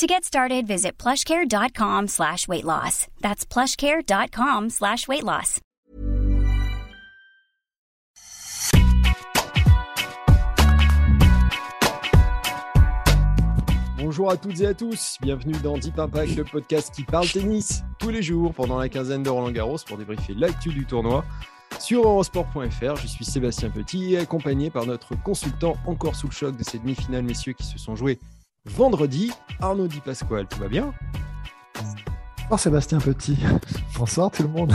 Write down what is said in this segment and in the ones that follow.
To get started, visit plushcare.com slash weight loss. That's plushcare.com slash weight loss. Bonjour à toutes et à tous, bienvenue dans Deep Impact, le podcast qui parle tennis tous les jours pendant la quinzaine de Roland Garros pour débriefer l'actu du tournoi. Sur eurosport.fr, je suis Sébastien Petit, accompagné par notre consultant encore sous le choc de ces demi-finales, messieurs, qui se sont jouées vendredi, Arnaud Di Pasquale. Tout va bien Bonsoir Sébastien Petit. Bonsoir tout le monde.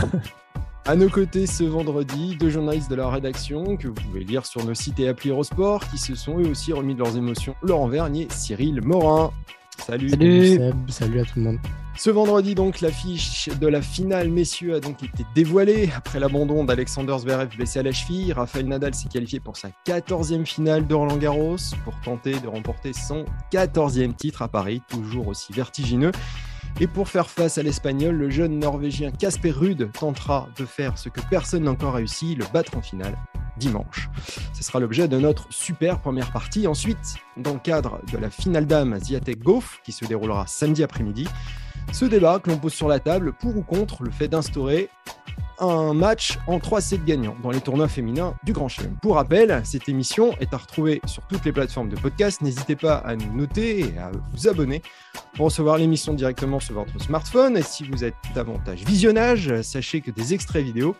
À nos côtés ce vendredi, deux journalistes de la rédaction que vous pouvez lire sur nos sites et applis Eurosport qui se sont eux aussi remis de leurs émotions. Laurent Vernier, Cyril Morin. Salut. Salut. Salut à tout le monde. Ce vendredi, donc, l'affiche de la finale, messieurs, a donc été dévoilée. Après l'abandon d'Alexander Zverev blessé à la cheville, Rafael Nadal s'est qualifié pour sa 14e finale de Roland Garros pour tenter de remporter son 14e titre à Paris, toujours aussi vertigineux. Et pour faire face à l'Espagnol, le jeune Norvégien Casper Ruud tentera de faire ce que personne n'a encore réussi, le battre en finale dimanche. Ce sera l'objet de notre super première partie. Ensuite, dans le cadre de la finale dame Ziatek Goff, qui se déroulera samedi après-midi, ce débat que l'on pose sur la table pour ou contre le fait d'instaurer un match en 3 sets gagnants dans les tournois féminins du Grand Chelem. Pour rappel, cette émission est à retrouver sur toutes les plateformes de podcast. N'hésitez pas à nous noter et à vous abonner pour recevoir l'émission directement sur votre smartphone. Et si vous êtes davantage visionnage, sachez que des extraits vidéo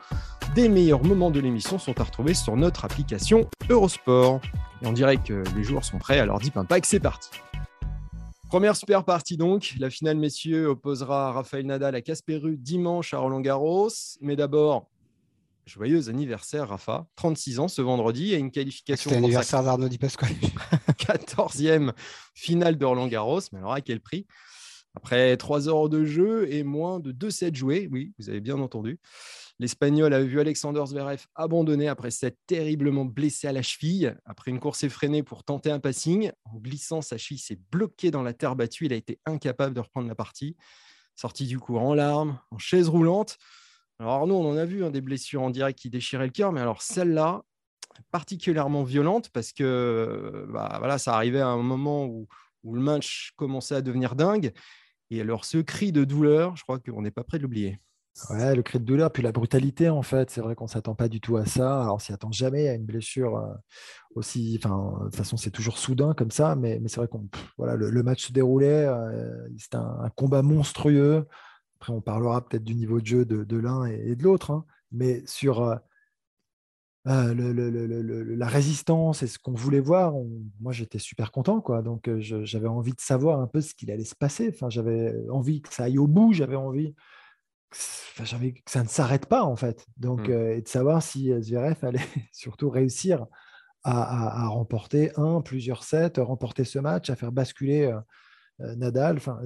des meilleurs moments de l'émission sont à retrouver sur notre application Eurosport. Et on dirait que les joueurs sont prêts, alors Deep Impact, c'est parti. Première super partie donc. La finale, messieurs, opposera Raphaël Nadal à Casperu dimanche à Roland Garros. Mais d'abord, joyeux anniversaire, Rafa. 36 ans ce vendredi et une qualification. C'est l'anniversaire d'Arnaud Di Pasquale. 14e finale de Roland Garros. Mais alors, à quel prix? Après 3 heures de jeu et moins de 2 sets joués. Oui, vous avez bien entendu. L'Espagnol a vu Alexander Zverev abandonner après s'être terriblement blessé à la cheville. Après une course effrénée pour tenter un passing, en glissant, sa cheville s'est bloquée dans la terre battue. Il a été incapable de reprendre la partie. Sorti du cours en larmes, en chaise roulante. Alors Arnaud, on en a vu hein, des blessures en direct qui déchiraient le cœur, mais alors celle-là, particulièrement violente parce que bah, voilà, ça arrivait à un moment où, où le match commençait à devenir dingue. Et alors ce cri de douleur, je crois qu'on n'est pas prêt de l'oublier. Ouais, le cri de douleur, puis la brutalité, en fait. C'est vrai qu'on ne s'attend pas du tout à ça. Alors, on s'y attend jamais à une blessure euh, aussi. Enfin, de toute façon, c'est toujours soudain comme ça, mais, mais c'est vrai qu'on. Voilà, le, match se déroulait. Euh, c'était un, combat monstrueux. Après, on parlera peut-être du niveau de jeu de, l'un et, de l'autre. Hein. mais sur. Euh, la résistance et ce qu'on voulait voir, moi j'étais super content. Quoi. Donc j'avais envie de savoir un peu ce qu'il allait se passer. Enfin, j'avais envie que ça aille au bout, j'avais envie j'avais que ça ne s'arrête pas en fait. Donc, mmh. euh, et de savoir si euh, Zverev allait surtout réussir à, remporter un, plusieurs sets, remporter ce match, à faire basculer euh, Nadal. Enfin,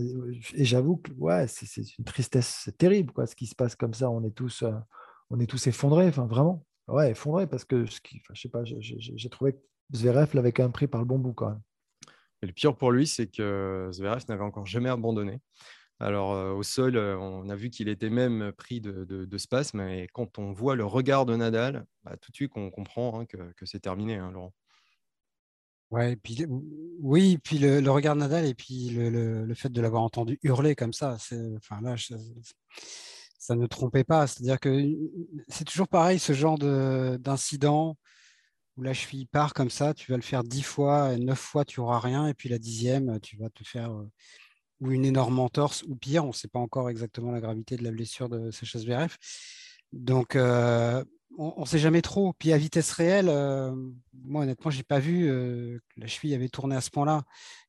et j'avoue que ouais, c'est une tristesse terrible quoi, ce qui se passe comme ça. On est tous, on est tous effondrés. Enfin, vraiment, ouais, effondrés parce que ce qui, je sais pas, j'ai trouvé que Zverev l'avait quand même pris par le bon bout quand même. Et le pire pour lui, c'est que Zverev n'avait encore jamais abandonné. Alors, au sol, on a vu qu'il était même pris de, spasme. Et quand on voit le regard de Nadal, bah, tout de suite, on comprend hein, que, c'est terminé, hein, Laurent. Oui, puis le, regard de Nadal et puis le, fait de l'avoir entendu hurler comme ça, ça ne trompait pas. C'est-à-dire que c'est toujours pareil, ce genre d'incident où la cheville part comme ça, tu vas le faire dix fois, neuf fois, tu n'auras rien, et puis la dixième, tu vas te faire ou une énorme entorse, ou pire, on ne sait pas encore exactement la gravité de la blessure de Sacha Zverev. Donc, euh, on ne sait jamais trop. Puis à vitesse réelle, euh, moi honnêtement, je n'ai pas vu euh, que la cheville avait tourné à ce point-là.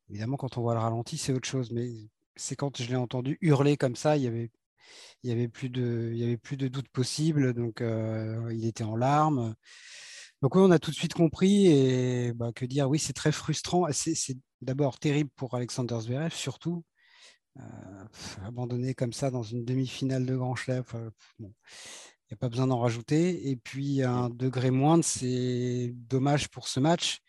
Évidemment, quand on voit le ralenti, c'est autre chose. Mais c'est quand je l'ai entendu hurler comme ça, il y avait, plus de, doute possible. Donc, il était en larmes. Donc oui, on a tout de suite compris et bah, que dire, oui, c'est très frustrant. C'est d'abord terrible pour Alexander Zverev, surtout abandonné comme ça dans une demi-finale de Grand Chelem. n'y a pas besoin d'en rajouter. Et puis, un degré moindre, c'est dommage pour ce match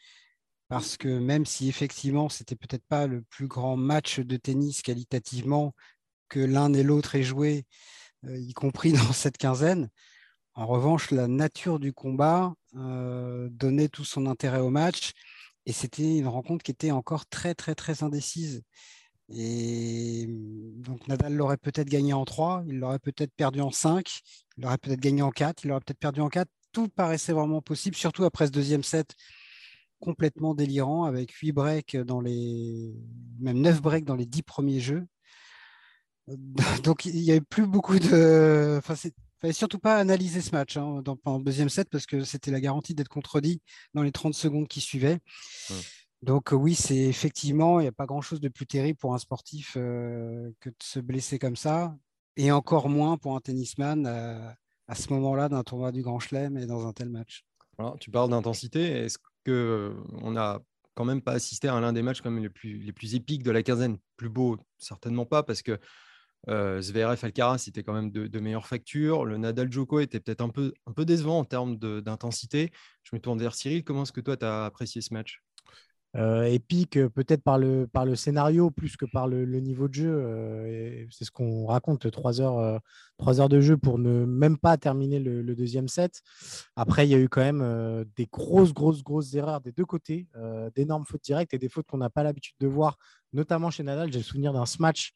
parce que même si effectivement, c'était peut-être pas le plus grand match de tennis qualitativement que l'un et l'autre aient joué, euh, y compris dans cette quinzaine, en revanche, la nature du combat euh, donnait tout son intérêt au match et c'était une rencontre qui était encore très, très, très indécise. Et donc Nadal l'aurait peut-être gagné en 3, il l'aurait peut-être perdu en 5, il l'aurait peut-être gagné en 4, il l'aurait peut-être perdu en 4. Tout paraissait vraiment possible, surtout après ce deuxième set complètement délirant avec 8 breaks dans les même 9 breaks dans les 10 premiers jeux. Donc il n'y avait plus beaucoup de. Enfin, il fallait surtout pas analyser ce match hein, dans, pendant le deuxième set parce que c'était la garantie d'être contredit dans les 30 secondes qui suivaient. Donc oui, c'est effectivement, il n'y a pas grand-chose de plus terrible pour un sportif que de se blesser comme ça, et encore moins pour un tennisman à ce moment-là d'un tournoi du Grand Chelem et dans un tel match. tu parles d'intensité. Est-ce qu'on n'a quand même pas assisté à l'un des matchs comme les plus, les plus épiques de la quinzaine? Plus beau, certainement pas, parce que euh, Zverev Alcaraz, c'était quand même de, meilleure facture. Le Nadal Joko était peut-être un peu, un peu décevant en termes d'intensité. Je me tourne vers Cyril. Comment est-ce que toi, tu as apprécié ce match? Épique peut-être par le, par le scénario plus que par le, niveau de jeu. Euh, c'est ce qu'on raconte, trois heures, euh, trois heures de jeu pour ne même pas terminer le, deuxième set. Après, il y a eu quand même des grosses, grosses, grosses erreurs des deux côtés, d'énormes fautes directes et des fautes qu'on n'a pas l'habitude de voir, notamment chez Nadal. J'ai le souvenir d'un smash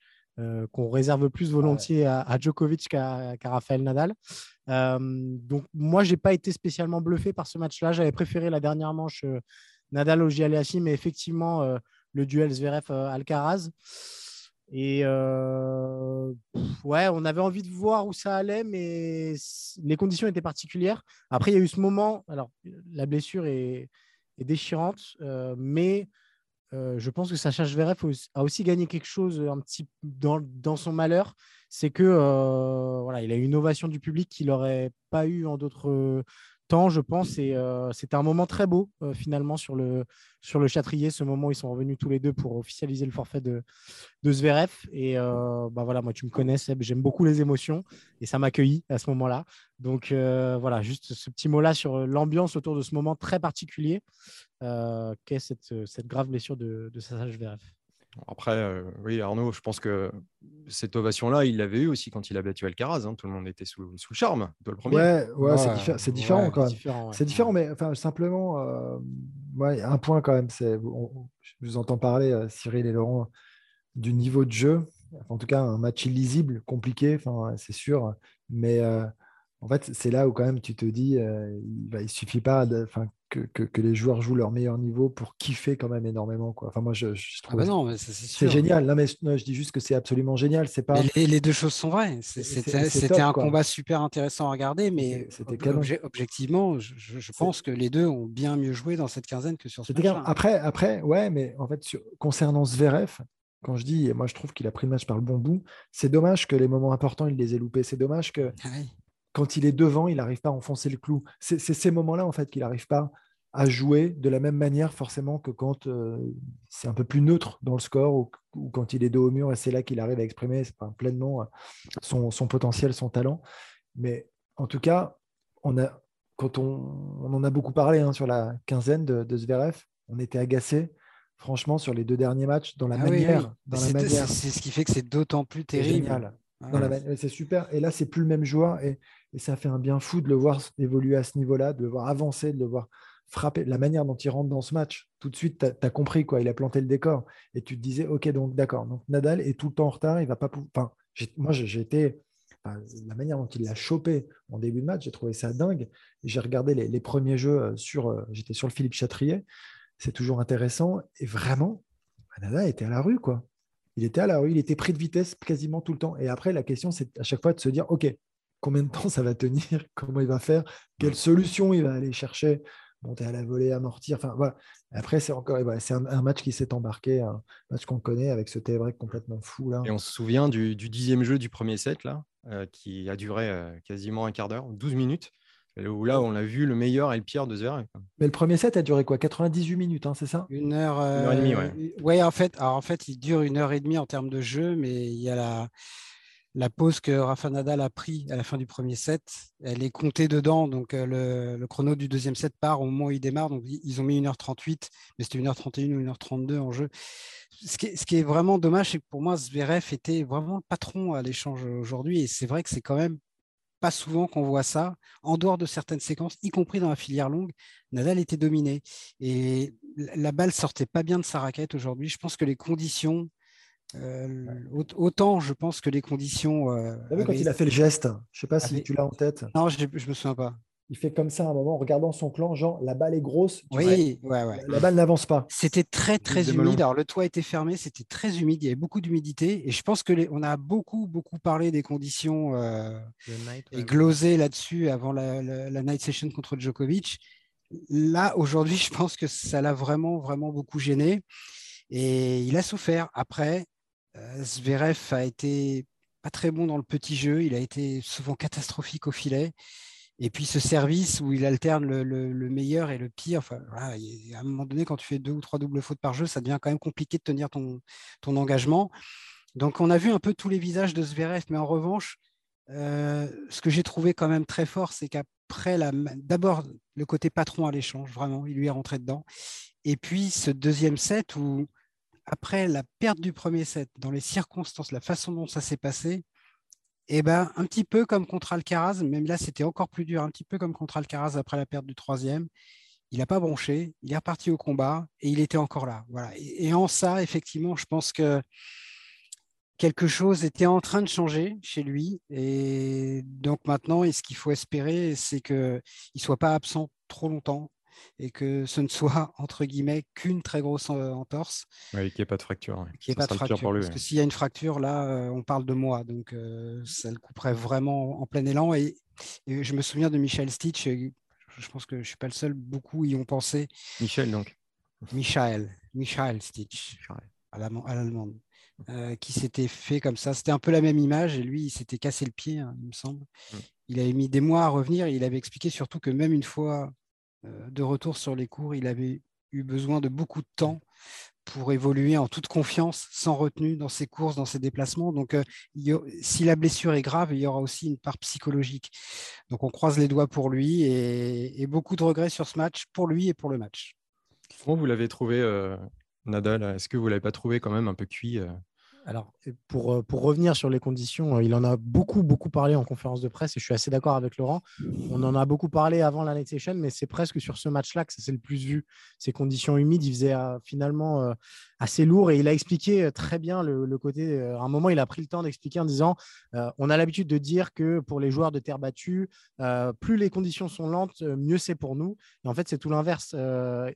qu'on réserve plus volontiers à, Djokovic qu'à Rafael Nadal. donc moi, j'ai pas été spécialement bluffé par ce match-là. J'avais préféré la dernière manche Nadal au mais effectivement euh, le duel Zverev-Alcaraz. Et euh, ouais, on avait envie de voir où ça allait, mais les conditions étaient particulières. Après, il y a eu ce moment. Alors, la blessure est, déchirante, euh, mais je pense que Sacha Zverev a aussi gagné quelque chose un petit dans, dans son malheur. C'est que voilà, il a eu une ovation du public qu'il n'aurait pas eu en d'autres temps, je pense. Et euh, c'était un moment très beau, euh, finalement, sur le, sur le Châtrier, ce moment où ils sont revenus tous les deux pour officialiser le forfait de, de Zverev. Et euh, bah voilà, moi, tu me connais, Seb, j'aime beaucoup les émotions et ça m'accueillit à ce moment-là. Donc voilà, juste ce petit mot-là sur l'ambiance autour de ce moment très particulier qu'est cette, cette grave blessure de, de Zverev? Après, euh, oui, Arnaud, je pense que cette ovation-là, il l'avait eu aussi quand il a battu Alcaraz. Hein. Tout le monde était sous, sous le charme, de le premier. Ouais, ouais, c'est, différent quand même. C'est différent, mais enfin, simplement, euh, un point quand même. C'est, je vous entends parler, euh, Cyril et Laurent, du niveau de jeu. en tout cas, un match illisible, compliqué, c'est sûr. Mais en fait, c'est là où quand même tu te dis, il ne suffit pas de, que, que, les joueurs jouent leur meilleur niveau pour kiffer quand même énormément. Quoi. Enfin, moi, je, je ah trouve bah c'est génial. Non, mais je dis juste que c'est absolument génial. C'est pas. Les, deux choses sont vraies. C'était un combat super intéressant à regarder, mais objectivement, je, je pense que les deux ont bien mieux joué dans cette quinzaine que sur ce match. Après, après, ouais, mais en fait, sur, concernant Zverev, quand je dis, et moi je trouve qu'il a pris le match par le bon bout, c'est dommage que les moments importants, il les ait loupés. C'est dommage que ah quand il est devant, il n'arrive pas à enfoncer le clou. C'est ces moments-là, en fait, qu'il n'arrive pas à jouer de la même manière, forcément, que quand euh, c'est un peu plus neutre dans le score ou, quand il est dos au mur et c'est là qu'il arrive à exprimer pleinement euh, son, potentiel, son talent. Mais en tout cas, on a, quand on, en a beaucoup parlé hein, sur la quinzaine de, de Zverev, on était agacé franchement, sur les deux derniers matchs, dans la ah manière. C'est ce qui fait que c'est d'autant plus terrible. Génial. C'est super. Et là, c'est plus le même joueur. Et, ça fait un bien fou de le voir évoluer à ce niveau-là, de le voir avancer, de le voir frapper. La manière dont il rentre dans ce match, tout de suite, tu as, compris quoi. Il a planté le décor. Et tu te disais, OK, donc d'accord. Donc Nadal est tout le temps en retard. Il va pas. Enfin, moi, j'ai été. la manière dont il l'a chopé en début de match, j'ai trouvé ça dingue. J'ai regardé les, premiers jeux euh, sur. Euh, j'étais sur le Philippe Chatrier. C'est toujours intéressant. Et vraiment, Nadal était à la rue, quoi il était à la rue, il était pris de vitesse quasiment tout le temps. Et après, la question, c'est à chaque fois de se dire, OK, combien de temps ça va tenir? Comment il va faire? Quelle solution il va aller chercher? Monter à la volée, amortir. Enfin, voilà. Après, c'est encore c'est un, match qui s'est embarqué, un match qu'on connaît avec ce tie-break complètement fou. Là. Et on se souvient du, dixième jeu du premier set, là, euh, qui a duré euh, quasiment un quart d'heure, 12 minutes. Où là, on a vu le meilleur et le pire de Zverev. Mais le premier set a duré quoi? 98 minutes, hein, c'est ça? Une heure, une heure, et demie, ouais. Euh, ouais. en fait, alors en fait, il dure une heure et demie en termes de jeu, mais il y a la, la pause que Rafa Nadal a pris à la fin du premier set, elle est comptée dedans. Donc le, chrono du deuxième set part au moment où il démarre. Donc ils ont mis 1h38, mais c'était 1h31 ou 1h32 en jeu. Ce qui, est, ce qui est vraiment dommage, c'est que pour moi, Zverev était vraiment le patron à l'échange aujourd'hui. Et c'est vrai que c'est quand même pas souvent qu'on voit ça. En dehors de certaines séquences, y compris dans la filière longue, Nadal était dominé. Et la balle sortait pas bien de sa raquette aujourd'hui. Je pense que les conditions euh, autant je pense que les conditions. Euh, vu quand il a fait le geste, je sais pas si tu l'as en tête. Non, je, je me souviens pas. Il fait comme ça à un moment en regardant son clan, genre la balle est grosse. Oui, ouais, ouais. La, balle n'avance pas. C'était très très humide. Alors le toit était fermé, c'était très humide, il y avait beaucoup d'humidité et je pense que les, on a beaucoup beaucoup parlé des conditions euh, et glosé là-dessus avant la, la, night session contre Djokovic. Là aujourd'hui, je pense que ça l'a vraiment vraiment beaucoup gêné et il a souffert. Après, euh, Zverev a été pas très bon dans le petit jeu, il a été souvent catastrophique au filet. Et puis ce service où il alterne le, meilleur et le pire, enfin, à un moment donné, quand tu fais deux ou trois doubles fautes par jeu, ça devient quand même compliqué de tenir ton, engagement. Donc on a vu un peu tous les visages de Zverev, mais en revanche, euh, ce que j'ai trouvé quand même très fort, c'est qu'après, d'abord le côté patron à l'échange, vraiment, il lui est rentré dedans. Et puis ce deuxième set où après la perte du premier set, dans les circonstances, la façon dont ça s'est passé, eh ben, un petit peu comme contre Alcaraz, même là c'était encore plus dur, un petit peu comme contre Alcaraz après la perte du troisième. Il n'a pas bronché, il est reparti au combat et il était encore là. Voilà. Et, en ça, effectivement, je pense que quelque chose était en train de changer chez lui. Et donc maintenant, ce qu'il faut espérer, c'est qu'il ne soit pas absent trop longtemps et que ce ne soit entre guillemets qu'une très grosse entorse. Oui, qu'il n'y ait pas de fracture. Qu'il n'y ait pas de fracture. Parce que s'il y a une fracture, là, on parle de moi. Donc, euh, ça le couperait vraiment en plein élan. Et, je me souviens de Michel Stitch. Je pense que je ne suis pas le seul. Beaucoup y ont pensé. Michel, donc. Michel. Michel Stitch. À l'allemande. qui s'était fait comme ça. C'était un peu la même image et lui, il s'était cassé le pied, hein, il me semble. Mm. Il avait mis des mois à revenir. il avait expliqué surtout que même une fois de retour sur les cours, il avait eu besoin de beaucoup de temps pour évoluer en toute confiance, sans retenue dans ses courses, dans ses déplacements. Donc, euh, si la blessure est grave, il y aura aussi une part psychologique. Donc, on croise les doigts pour lui et, beaucoup de regrets sur ce match, pour lui et pour le match. Comment vous l'avez trouvé, euh, Nadal? Est-ce que vous l'avez pas trouvé quand même un peu cuit alors, pour, euh, pour, revenir sur les conditions, euh, il en a beaucoup, beaucoup parlé en conférence de presse et je suis assez d'accord avec Laurent. On en a beaucoup parlé avant la Night Session, mais c'est presque sur ce match-là que ça s'est le plus vu. Ces conditions humides, il faisait euh, finalement assez lourd et il a expliqué très bien le, côté. à un moment, il a pris le temps d'expliquer en disant on a l'habitude de dire que pour les joueurs de terre battue, plus les conditions sont lentes, mieux c'est pour nous. Et en fait, c'est tout l'inverse.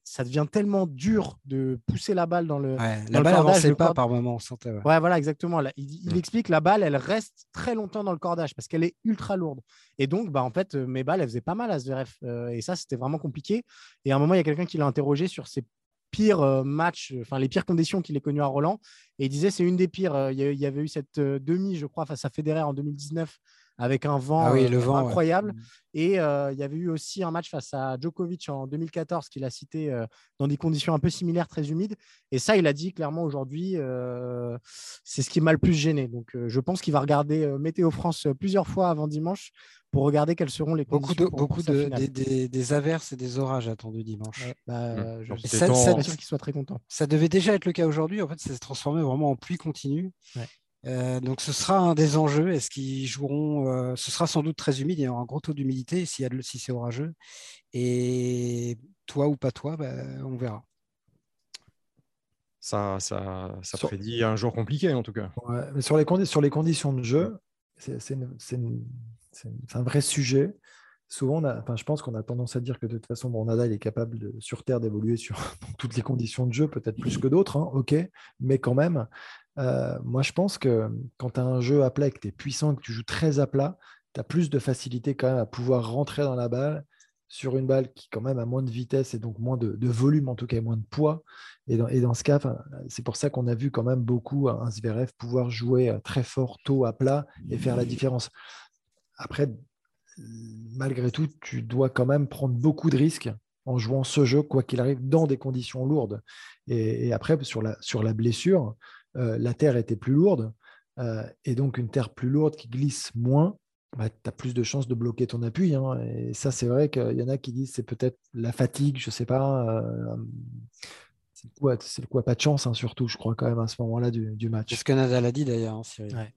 ça devient tellement dur de pousser la balle dans le. la balle n'avançait pas par moment, on sentait. Ouais voilà, exactement. il, explique la balle, elle reste très longtemps dans le cordage parce qu'elle est ultra lourde. Et donc, bah, en fait, euh, mes balles, elles faisaient pas mal à Zverev. Euh, et ça, c'était vraiment compliqué. Et à un moment, il y a quelqu'un qui l'a interrogé sur ses pires euh, matchs, enfin les pires conditions qu'il ait connues à Roland. Et il disait c'est une des pires. Il y avait eu cette demi, je crois, face à Federer en 2019 avec un vent, ah euh, incroyable. Mmh. Et euh, il y avait eu aussi un match face à Djokovic en 2014 qu'il a cité euh, dans des conditions un peu similaires, très humides. Et ça, il a dit clairement aujourd'hui, c'est ce qui m'a le plus gêné. Donc je pense qu'il va regarder Météo France plusieurs fois avant dimanche pour regarder quelles seront les conditions. Beaucoup, de, beaucoup de, des, averses et des orages attendus dimanche. Bah, mmh. Je suis ça, qu'il soit très content. Ça devait déjà être le cas aujourd'hui. En fait, ça s'est transformé vraiment en pluie continue. Euh, donc ce sera un des enjeux. Est-ce qu'ils joueront euh, Ce sera sans doute très humide. Il y aura un gros taux d'humidité si, si c'est orageux. Et toi ou pas toi, bah, on verra. Ça, ça, ça prédit un jour compliqué en tout cas. mais sur, les sur les conditions de jeu, c'est un vrai sujet. Souvent, enfin, je pense qu'on a tendance à dire que de toute façon, bon, Nadal est capable de, sur Terre d'évoluer sur toutes les conditions de jeu, peut-être plus que d'autres, hein, ok, mais quand même, euh, moi, je pense que quand tu as un jeu à plat et que tu es puissant, que tu joues très à plat, tu as plus de facilité quand même à pouvoir rentrer dans la balle sur une balle qui quand même a moins de vitesse et donc moins de, volume, en tout cas moins de poids. Et dans, ce cas, c'est pour ça qu'on a vu quand même beaucoup un Zverev pouvoir jouer euh, très fort tôt à plat et faire la différence. Après, malgré tout, tu dois quand même prendre beaucoup de risques en jouant ce jeu, quoi qu'il arrive, dans des conditions lourdes. Et, après, sur la, sur la blessure, la terre était plus lourde. et donc une terre plus lourde qui glisse moins, bah, tu as plus de chances de bloquer ton appui. Hein. Et ça, c'est vrai qu'il y en a qui disent c'est peut-être la fatigue, je ne sais pas. c'est le, quoi, pas de chance, hein, surtout, je crois, quand même, à ce moment-là du, match. C'est ce que Nadal a dit d'ailleurs, hein, Cyril.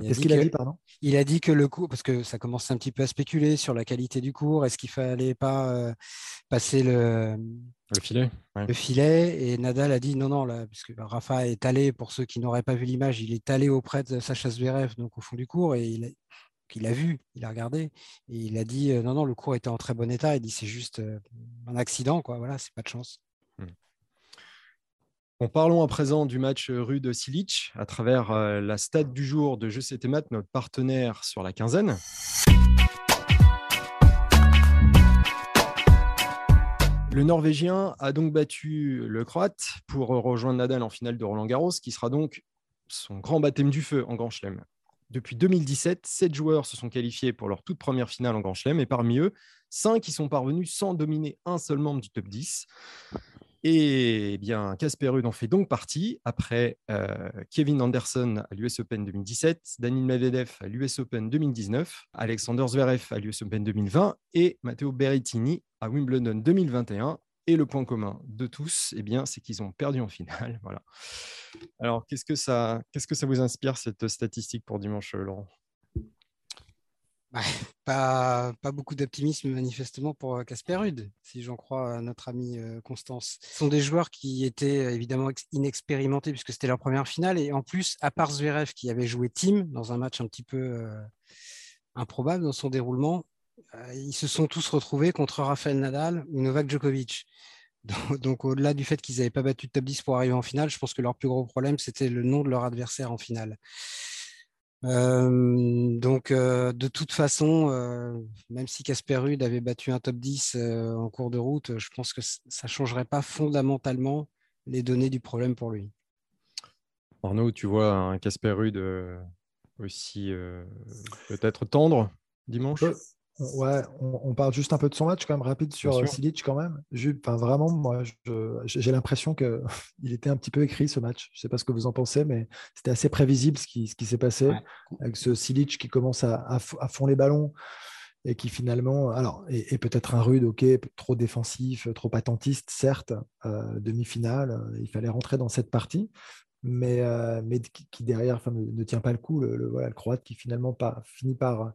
Qu'est-ce qu'il a dit, pardon? Il a dit que le cours, parce que ça commence un petit peu à spéculer sur la qualité du cours, est-ce qu'il fallait pas euh, passer le, le filet Le filet, et Nadal a dit non, non, là, puisque Rafa est allé, pour ceux qui n'auraient pas vu l'image, il est allé auprès de Sacha Zverev, donc au fond du cours, et il a, a vu, il a regardé, et il a dit euh, non, non, le cours était en très bon état, il dit c'est juste euh, un accident, quoi, voilà, c'est pas de chance. Parlons à présent du match euh, rue de Silic à travers euh, la stade du jour de Je sais maths, notre partenaire sur la quinzaine. Le Norvégien a donc battu le Croate pour rejoindre Nadal en finale de Roland Garros, qui sera donc son grand baptême du feu en Grand Chelem. Depuis 2017, sept joueurs se sont qualifiés pour leur toute première finale en Grand Chelem, et parmi eux, cinq qui sont parvenus sans dominer un seul membre du top 10. Et eh bien, Casper Ruud en fait donc partie après euh, Kevin Anderson à l'US Open 2017, Daniel Medvedev à l'US Open 2019, Alexander Zverev à l'US Open 2020 et Matteo Berrettini à Wimbledon 2021. Et le point commun de tous, eh bien, c'est qu'ils ont perdu en finale. Voilà. Alors, qu'est-ce que ça, qu'est-ce que ça vous inspire cette statistique pour dimanche, Laurent? pas, pas, beaucoup d'optimisme manifestement pour euh, Casper Rude, si j'en crois à notre ami euh, Constance. Ce sont des joueurs qui étaient euh, évidemment inexpérimentés puisque c'était leur première finale et en plus, à part Zverev qui avait joué team dans un match un petit peu improbable dans son déroulement, ils se sont tous retrouvés contre Rafael Nadal ou Novak Djokovic. Donc, donc au-delà du fait qu'ils n'avaient pas battu de top 10 pour arriver en finale, je pense que leur plus gros problème, c'était le nom de leur adversaire en finale. Euh, donc, euh, de toute façon, euh, même si Casper Ruud avait battu un top 10 en cours de route, je pense que ça ne changerait pas fondamentalement les données du problème pour lui. Arnaud, tu vois un Casper Ruud aussi peut-être tendre dimanche? Ouais, on, parle juste un peu de son match quand même rapide sur euh, Silic quand même. Enfin, vraiment, moi, j'ai l'impression qu'il était un petit peu écrit ce match. Je ne sais pas ce que vous en pensez, mais c'était assez prévisible ce qui, ce qui s'est passé avec ce Silic qui commence à, à, fond les ballons et qui finalement, alors, et, peut-être un rude, ok, trop défensif, trop attentiste, certes, euh, demi-finale, euh, il fallait rentrer dans cette partie, mais, mais qui, derrière ne, tient pas le coup, le, voilà, le Croate qui finalement pas, finit par,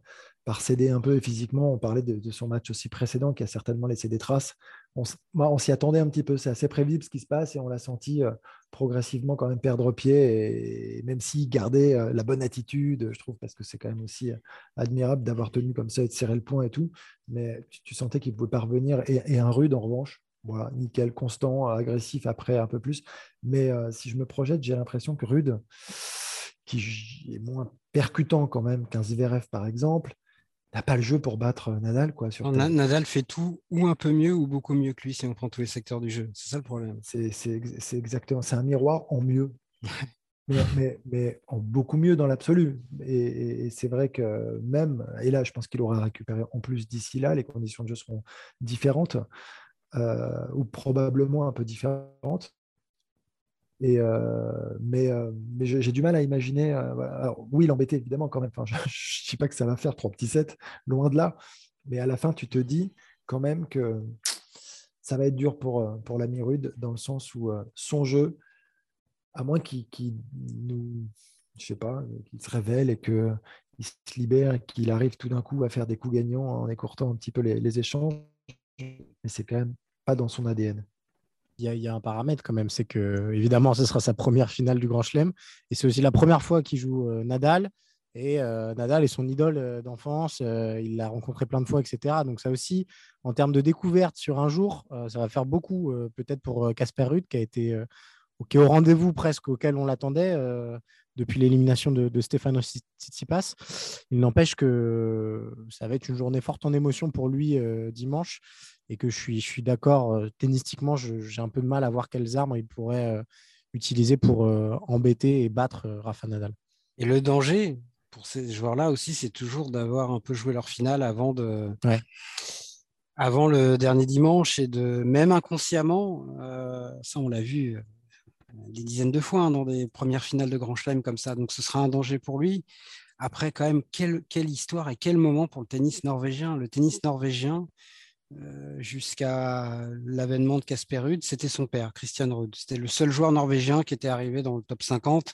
par céder un peu et physiquement. On parlait de, son match aussi précédent qui a certainement laissé des traces. On, s'y attendait un petit peu, c'est assez prévisible ce qui se passe et on l'a senti euh, progressivement quand même perdre pied. Et, même s'il gardait euh, la bonne attitude, je trouve, parce que c'est quand même aussi euh, admirable d'avoir tenu comme ça et de serrer le point et tout, mais tu, sentais qu'il pouvait parvenir. Et, un rude en revanche, voilà, nickel, constant, agressif après un peu plus. Mais si je me projette, j'ai l'impression que Rude, qui est moins percutant quand même qu'un Zverev par exemple, n'a pas le jeu pour battre euh, Nadal. Quoi, sur Nadal fait tout ou un peu mieux ou beaucoup mieux que lui si on prend tous les secteurs du jeu. C'est ça le problème. C'est exactement, c'est un miroir en mieux. mais, mais, en beaucoup mieux dans l'absolu. Et, c'est vrai que même, et là je pense qu'il aura récupéré en plus d'ici là, les conditions de jeu seront différentes, euh, ou probablement un peu différentes. Euh, mais, euh, j'ai du mal à imaginer. Euh, oui, l'embêter, évidemment, quand même. Enfin, je ne dis pas que ça va faire trois petits sets, loin de là. Mais à la fin, tu te dis quand même que ça va être dur pour, pour l'ami Rude, dans le sens où son jeu, à moins qu'il nous, je sais pas, qu'il se révèle et qu'il se libère et qu'il arrive tout d'un coup à faire des coups gagnants en écourtant un petit peu les, les échanges, mais c'est quand même pas dans son ADN il y, a un paramètre quand même, c'est que évidemment, ce sera sa première finale du Grand Chelem, et c'est aussi la première fois qu'il joue euh, Nadal. Et euh, Nadal est son idole euh, d'enfance, il l'a rencontré plein de fois, etc. Donc ça aussi, en termes de découverte sur un jour, ça va faire beaucoup, peut-être pour Casper Ruud, qui a été au rendez-vous presque auquel on l'attendait depuis l'élimination de, de Stefano Tsitsipas. Il n'empêche que ça va être une journée forte en émotion pour lui dimanche et que je suis, je suis d'accord, euh, tennistiquement, j'ai un peu de mal à voir quelles armes il pourrait euh, utiliser pour euh, embêter et battre Rafa Nadal. Et le danger pour ces joueurs-là aussi, c'est toujours d'avoir un peu joué leur finale avant de. Avant le dernier dimanche et de même inconsciemment, ça on l'a vu des dizaines de fois hein, dans des premières finales de Grand Chelem comme ça. Donc ce sera un danger pour lui. Après, quand même, quelle, quelle histoire et quel moment pour le tennis norvégien? Le tennis norvégien, euh, jusqu'à l'avènement de Casper Ruud, c'était son père, Christian Ruud. C'était le seul joueur norvégien qui était arrivé dans le top 50.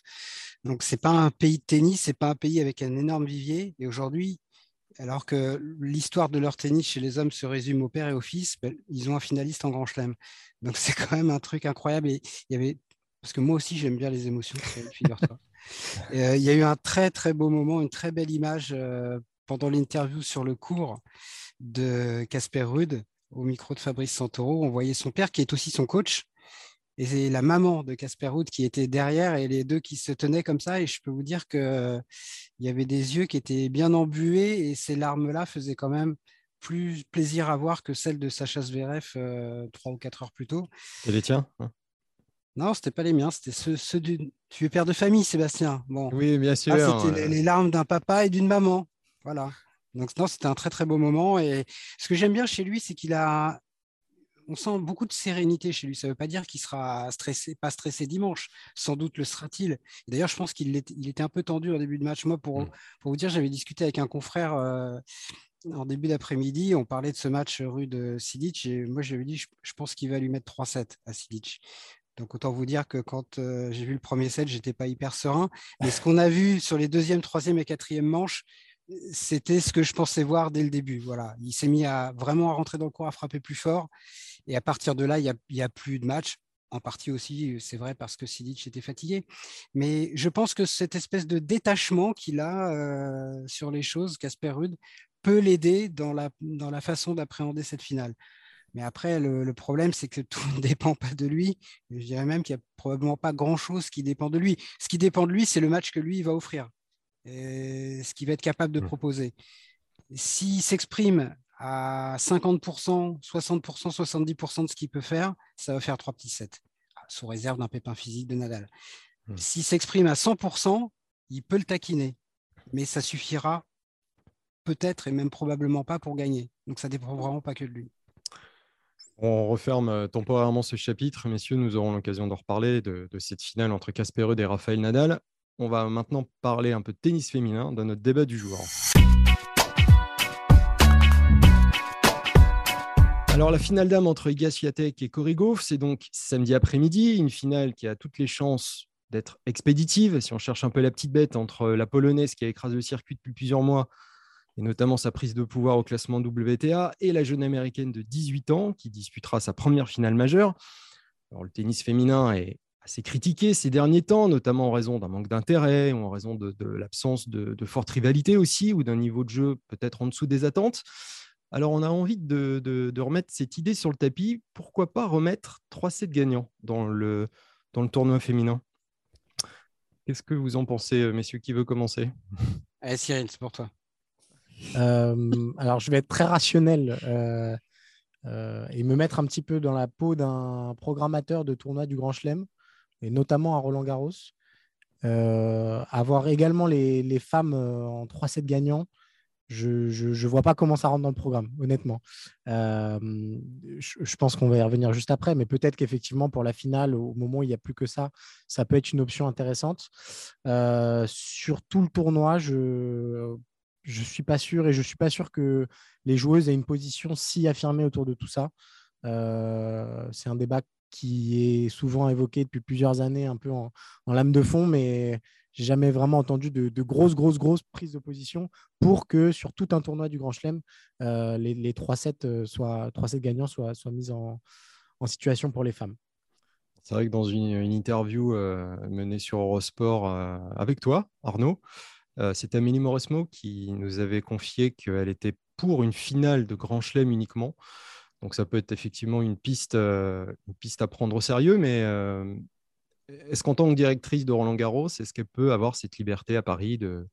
Donc, c'est pas un pays de tennis, c'est pas un pays avec un énorme vivier. Et aujourd'hui, alors que l'histoire de leur tennis chez les hommes se résume au père et au fils, ben, ils ont un finaliste en Grand Chelem. Donc, c'est quand même un truc incroyable. Et il y avait parce que moi aussi j'aime bien les émotions, figure-toi. Euh, il y a eu un très très beau moment, une très belle image euh, pendant l'interview sur le cours de Casper Ruud au micro de Fabrice Santoro. On voyait son père qui est aussi son coach et c'est la maman de Casper Ruud qui était derrière et les deux qui se tenaient comme ça. Et je peux vous dire qu'il y avait des yeux qui étaient bien embués et ces larmes-là faisaient quand même plus plaisir à voir que celles de Sacha Zverev euh, trois ou quatre heures plus tôt. Et les tiens hein? Non, c'était pas les miens, c'était ceux, du. Tu es père de famille, Sébastien. Bon. Oui, bien sûr. c'était les, larmes d'un papa et d'une maman. Voilà. Donc, non, c'était un très, très beau moment. Et ce que j'aime bien chez lui, c'est qu'il a. On sent beaucoup de sérénité chez lui. Ça ne veut pas dire qu'il sera stressé, pas stressé dimanche. Sans doute le sera-t-il. D'ailleurs, je pense qu'il était, un peu tendu au début de match. Moi, pour, mm. pour vous dire, j'avais discuté avec un confrère. Euh, en début d'après-midi, on parlait de ce match rue de Sidic et moi je lui ai dit je, je pense qu'il va lui mettre 3-7 à Sidic. Donc autant vous dire que quand j'ai vu le premier set, j'étais pas hyper serein. Mais ce qu'on a vu sur les deuxième, troisième et quatrième manches, c'était ce que je pensais voir dès le début. Voilà, il s'est mis à vraiment à rentrer dans le cours, à frapper plus fort. Et à partir de là, il n'y a, plus de match. En partie aussi, c'est vrai parce que Sidic était fatigué. Mais je pense que cette espèce de détachement qu'il a sur les choses, Casper Ruud, peut l'aider dans la, dans la façon d'appréhender cette finale. Mais après, le, problème, c'est que tout ne dépend pas de lui. Je dirais même qu'il n'y a probablement pas grand-chose qui dépend de lui. Ce qui dépend de lui, c'est le match que lui va offrir, et ce qu'il va être capable de mmh. proposer. S'il s'exprime à 50%, 60%, 70% de ce qu'il peut faire, ça va faire trois petits sets, sous réserve d'un pépin physique de Nadal. Mmh. S'il s'exprime à 100%, il peut le taquiner, mais ça suffira peut-être et même probablement pas pour gagner. Donc ça dépend vraiment pas que de lui. On referme euh, temporairement ce chapitre. Messieurs, nous aurons l'occasion de reparler de, cette finale entre Casper et Rafael Nadal. On va maintenant parler un peu de tennis féminin dans notre débat du jour. Alors la finale d'âme entre Iga Swiatek et Cory c'est donc samedi après-midi, une finale qui a toutes les chances d'être expéditive. Si on cherche un peu la petite bête entre la polonaise qui a écrasé le circuit depuis plusieurs mois et notamment sa prise de pouvoir au classement WTA, et la jeune américaine de 18 ans qui disputera sa première finale majeure. Alors, le tennis féminin est assez critiqué ces derniers temps, notamment en raison d'un manque d'intérêt ou en raison de, l'absence de, de, forte rivalité aussi, ou d'un niveau de jeu peut-être en dessous des attentes. Alors, on a envie de, remettre cette idée sur le tapis. Pourquoi pas remettre 3 sets gagnants dans le, dans le tournoi féminin? Qu'est-ce que vous en pensez, messieurs? Qui veut commencer? Allez, Cyril, c'est pour toi. Euh, alors, je vais être très rationnel euh, euh, et me mettre un petit peu dans la peau d'un programmateur de tournoi du Grand Chelem, et notamment à Roland Garros. avoir également les, femmes en 3-7 gagnants, je ne vois pas comment ça rentre dans le programme, honnêtement. je, pense qu'on va y revenir juste après, mais peut-être qu'effectivement, pour la finale, au moment où il n'y a plus que ça, ça peut être une option intéressante. sur tout le tournoi, je, je suis pas sûr et je suis pas sûr que les joueuses aient une position si affirmée autour de tout ça. Euh, c'est un débat qui est souvent évoqué depuis plusieurs années, un peu en, lame de fond, mais j'ai jamais vraiment entendu de, grosses, grosses, grosses prises de position pour que sur tout un tournoi du Grand Chelem, euh, les, 3 sets, euh, soient, 3 sets gagnants soient, soient mis en, situation pour les femmes. C'est vrai que dans une, interview menée sur Eurosport avec toi, Arnaud, c'est Amélie Mauresmo qui nous avait confié qu'elle était pour une finale de Grand Chelem uniquement. Donc ça peut être effectivement une piste, euh, une piste à prendre au sérieux, mais euh, est-ce qu'en tant que directrice de Roland Garros, est-ce qu'elle peut avoir cette liberté à Paris de,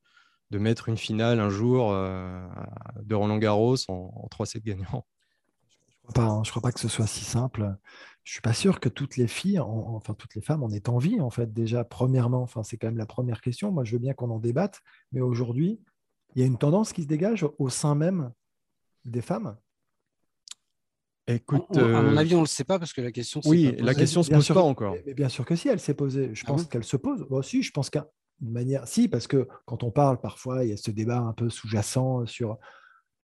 de mettre une finale un jour de Roland Garros en, en 3-7 gagnants? Je ne crois, crois, pas que ce soit si simple je suis pas sûr que toutes les filles, enfin toutes les femmes en aient envie, en fait, déjà, premièrement. Enfin, c'est quand même la première question. Moi, je veux bien qu'on en débatte, mais aujourd'hui, il y a une tendance qui se dégage au sein même des femmes Écoute, On- on- à mon euh, avis, on ne le sait pas parce que la question. oui, pas la question se pose sûr pas encore. Mais bien sûr que si, elle s'est posée. Je Ah pense qu'elle se pose. Moi aussi, je pense qu'une manière. Si, parce que quand on parle, parfois, il y a ce débat un peu sous-jacent sur.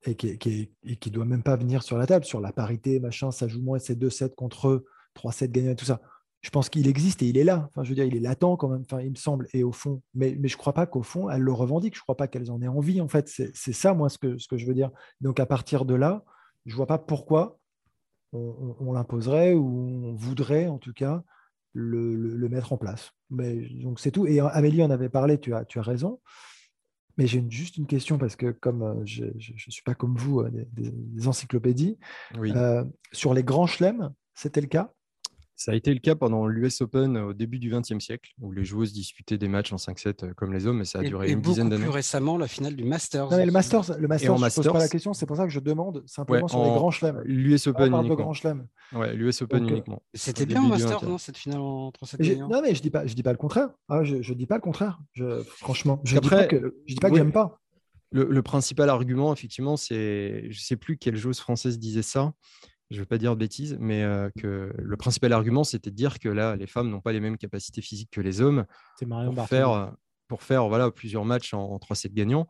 Et qui, qui, doit même pas venir sur la table, sur la parité, machin, ça joue moins, c'est 2-7 contre eux, 3-7 gagnants tout ça. Je pense qu'il existe et il est là. Enfin, je veux dire, il est latent quand même, enfin, il me semble. Et au fond, mais, je crois pas qu'au fond, elles le revendiquent. Je crois pas qu'elles en aient envie, en fait. C'est ça, moi, ce que, je veux dire. Donc, à partir de là, je vois pas pourquoi on, l'imposerait ou on voudrait, en tout cas, le, le- mettre en place. Mais, donc, c'est tout. Et Amélie en avait parlé, tu as, tu as raison. Mais j'ai juste une question parce que, comme euh, je ne suis pas comme vous, euh, des, des- des encyclopédies, Oui. euh, sur les grands chelems, c'était le cas? Ça a été le cas pendant l'US Open au début du XXe siècle, où les joueuses disputaient des matchs en 5-7 euh, comme les hommes, et ça a Et, duré et une beaucoup dizaine plus d'années. récemment, la finale du Masters. Non, mais le Masters, le Masters, en je ne pose pas la question, c'est pour ça que je demande simplement Ouais, sur les en- grands chelems. L'US On Open uniquement. grands chelems. Ouais, l'US Open Donc, euh, uniquement. C'était bien au Masters, 20e. non, cette finale entre cette J'ai- gagnants Non, mais je dis pas, je dis pas le contraire. Ah, je, je dis pas le contraire. Je, franchement, je dis Après, pas que, je dis pas que oui. j'aime pas. Le, le principal argument, effectivement, c'est, je sais plus quelle joueuse française disait ça, je ne veux pas dire de bêtises, mais euh, que le principal argument, c'était de dire que là, les femmes n'ont pas les mêmes capacités physiques que les hommes Marion pour faire, pour faire voilà, plusieurs matchs en, en 3-7 gagnants.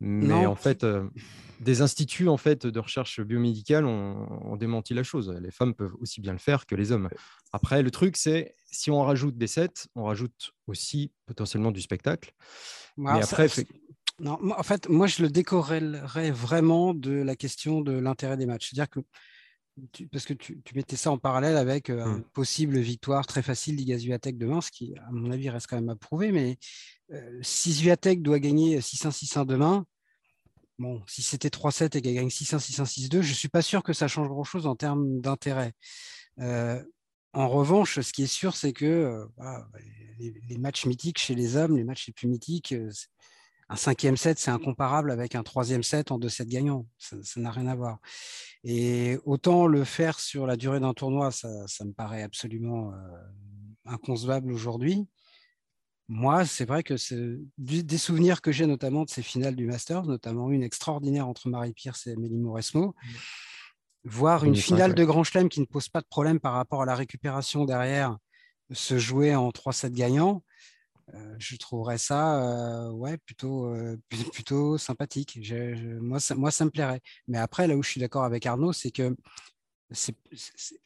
Mais Non. en fait, euh, des instituts en fait, de recherche biomédicale ont, ont démenti la chose. Les femmes peuvent aussi bien le faire que les hommes. Après, le truc, c'est si on rajoute des sets, on rajoute aussi potentiellement du spectacle. Moi, mais ça- après, fait- Non, en fait, moi, je le décorrélerais vraiment de la question de l'intérêt des matchs. C'est-à-dire que, tu- parce que tu, tu mettais ça en parallèle avec euh, Hmm. une possible victoire très facile d'Iga Swiatek demain, ce qui, à mon avis, reste quand même à prouver. Mais euh, si Swiatek doit gagner 6-1, 6-1 demain, bon, si c'était 3-7 et qu'elle gagne 6-1, 6-1, 6-2, je ne suis pas sûr que ça change grand-chose en termes d'intérêt. Euh, en revanche, ce qui est sûr, c'est que voilà, les, les matchs mythiques chez les hommes, les matchs les plus mythiques, un cinquième set, c'est incomparable avec un troisième set en deux sets gagnants. Ça n'a rien à voir. Et autant le faire sur la durée d'un tournoi, ça, ça me paraît absolument euh, inconcevable aujourd'hui. Moi, c'est vrai que du- des souvenirs que j'ai notamment de ces finales du Masters, notamment une extraordinaire entre Marie Pierce et Amélie Mauresmo. Voir une 2005, finale de Grand Chelem qui ne pose pas de problème par rapport à la récupération derrière se jouer en 3-7 gagnants, euh, je trouverais ça euh, ouais, plutôt, euh, pl- plutôt sympathique. Moi, ça, moi, ça me plairait. Mais après, là où je suis d'accord avec Arnaud, c'est que c'est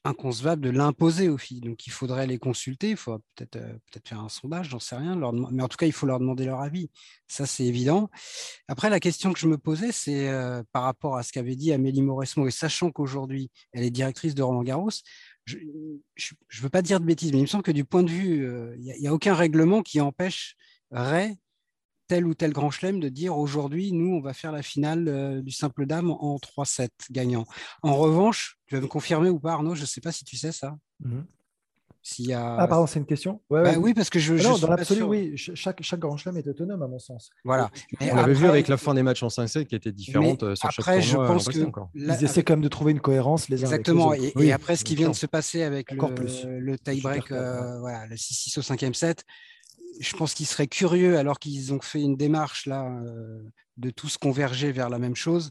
inconcevable de l'imposer aux filles. Donc, il faudrait les consulter. Il faudrait peut-être peut-être faire un sondage, j'en sais rien. mais en tout cas, il faut leur demander leur avis. Ça, c'est évident. Après, la question que je me posais, c'est par rapport à ce qu'avait dit Amélie Mauresmo, et sachant qu'aujourd'hui, elle est directrice de Roland Garros, je ne veux pas dire de bêtises, mais il me semble que du point de vue, euh, il n'y a, aucun règlement qui empêcherait tel ou tel grand chelem de dire aujourd'hui, nous, on va faire la finale euh, du simple dame en 3-7 gagnant. En revanche, tu vas me confirmer ou pas, Arnaud, je ne sais pas si tu sais ça. Mhm. S'il y a... Ah, pardon, c'est une question? Ouais, Bah oui, parce que je, Ah je non, dans l'absolu, oui. Ch- Chaque, chaque grand chelem est autonome, à mon sens. Voilà. Mais on l'avait vu avec la fin des matchs en 5-7 qui était différente mais euh, sur chaque après, je pense que Ils essaient quand même de trouver une cohérence les uns Exactement. avec les Et, autres. et Oui, après, ce qui vient de se passer avec Encore le, plus. le tie-break, euh, voilà, le 6-6 au cinquième set, je pense qu'ils seraient curieux, alors qu'ils ont fait une démarche là, euh, de tous converger vers la même chose,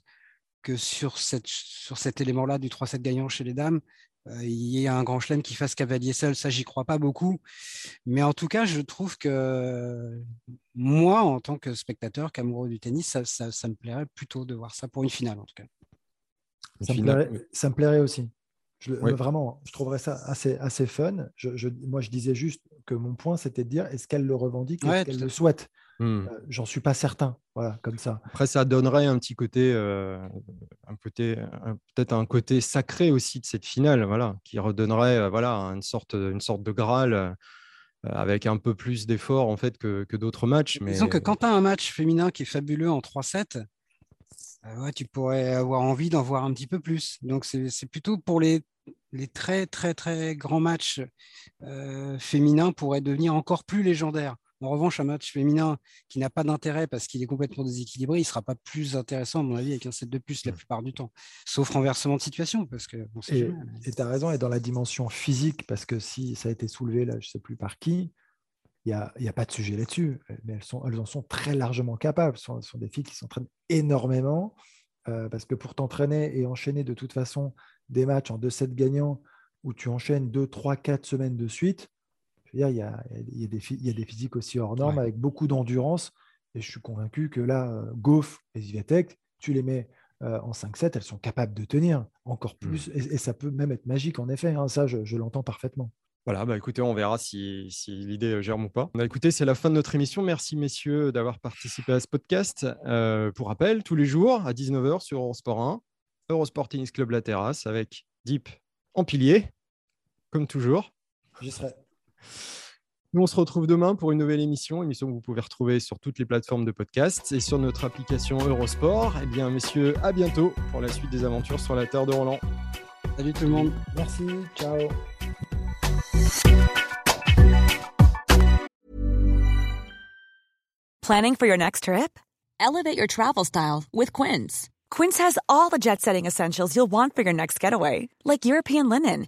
que sur, cette, sur cet élément-là du 3-7 gagnant chez les dames, il y ait un grand chelem qui fasse cavalier seul. Ça, j'y crois pas beaucoup. Mais en tout cas, je trouve que moi, en tant que spectateur, qu'amoureux du tennis, ça, ça- ça me plairait plutôt de voir ça pour une finale, en tout cas. Ça me, plairait, ça me plairait aussi. Je, le- Oui. Vraiment, je trouverais ça assez, assez fun. Je, je- moi, je disais juste que mon point, c'était de dire est-ce qu'elle le revendique, Ouais, est-ce qu'elle le souhaite? Hmm. Euh, J'en suis pas certain. Voilà, comme ça. Après, ça donnerait un petit côté, euh, un côté, peut-être un côté sacré aussi de cette finale, voilà, qui redonnerait, euh, voilà, une sorte, une sorte de graal euh, avec un peu plus d'effort en fait que, que d'autres matchs. Mais Disons que quand tu as un match féminin qui est fabuleux en 3-7, euh, ouais, tu pourrais avoir envie d'en voir un petit peu plus. Donc, c'est c'est plutôt pour les, les très, très, très grands matchs euh, féminins pourraient devenir encore plus légendaires. En revanche, un match féminin qui n'a pas d'intérêt parce qu'il est complètement déséquilibré, il ne sera pas plus intéressant, à mon avis, avec un set de plus la plupart du temps. Sauf renversement de situation, parce que Et mais- tu as raison, et dans la dimension physique, parce que si ça a été soulevé, là, je ne sais plus par qui, il n'y a, il y a pas de sujet là-dessus. Mais elles, sont, elles en sont très largement capables. Ce sont, ce sont des filles qui s'entraînent énormément. euh, parce que pour t'entraîner et enchaîner de toute façon des matchs en 2-7 gagnants où tu enchaînes 2, 3, 4 semaines de suite, il y, a, il, y a des, il y, a, des, physiques aussi hors normes avec beaucoup d'endurance. Et je suis convaincu que là, euh, Goff et Zviatek, tu les mets euh, en 5-7, elles sont capables de tenir encore mmh. plus. Et, ça peut même être magique, en effet. Hein, ça, je, l'entends parfaitement. Voilà, bah écoutez, on verra si, si l'idée euh, germe ou pas. Bah écoutez, c'est la fin de notre émission. Merci messieurs d'avoir participé à ce podcast. pour rappel, tous les jours à 19h sur Eurosport 1, Eurosport Tennis Club La Terrasse avec Deep en pilier, comme toujours. J'y serai. Nous, on se retrouve demain pour une nouvelle émission, émission que vous pouvez retrouver sur toutes les plateformes de podcast et sur notre application Eurosport. Eh bien, messieurs, à bientôt pour la suite des aventures sur la Terre de Roland. Salut tout le monde. Merci. Ciao. Planning for your next trip? Elevate your travel style with Quince. Quince has all the jet setting essentials you'll want for your next getaway, like European linen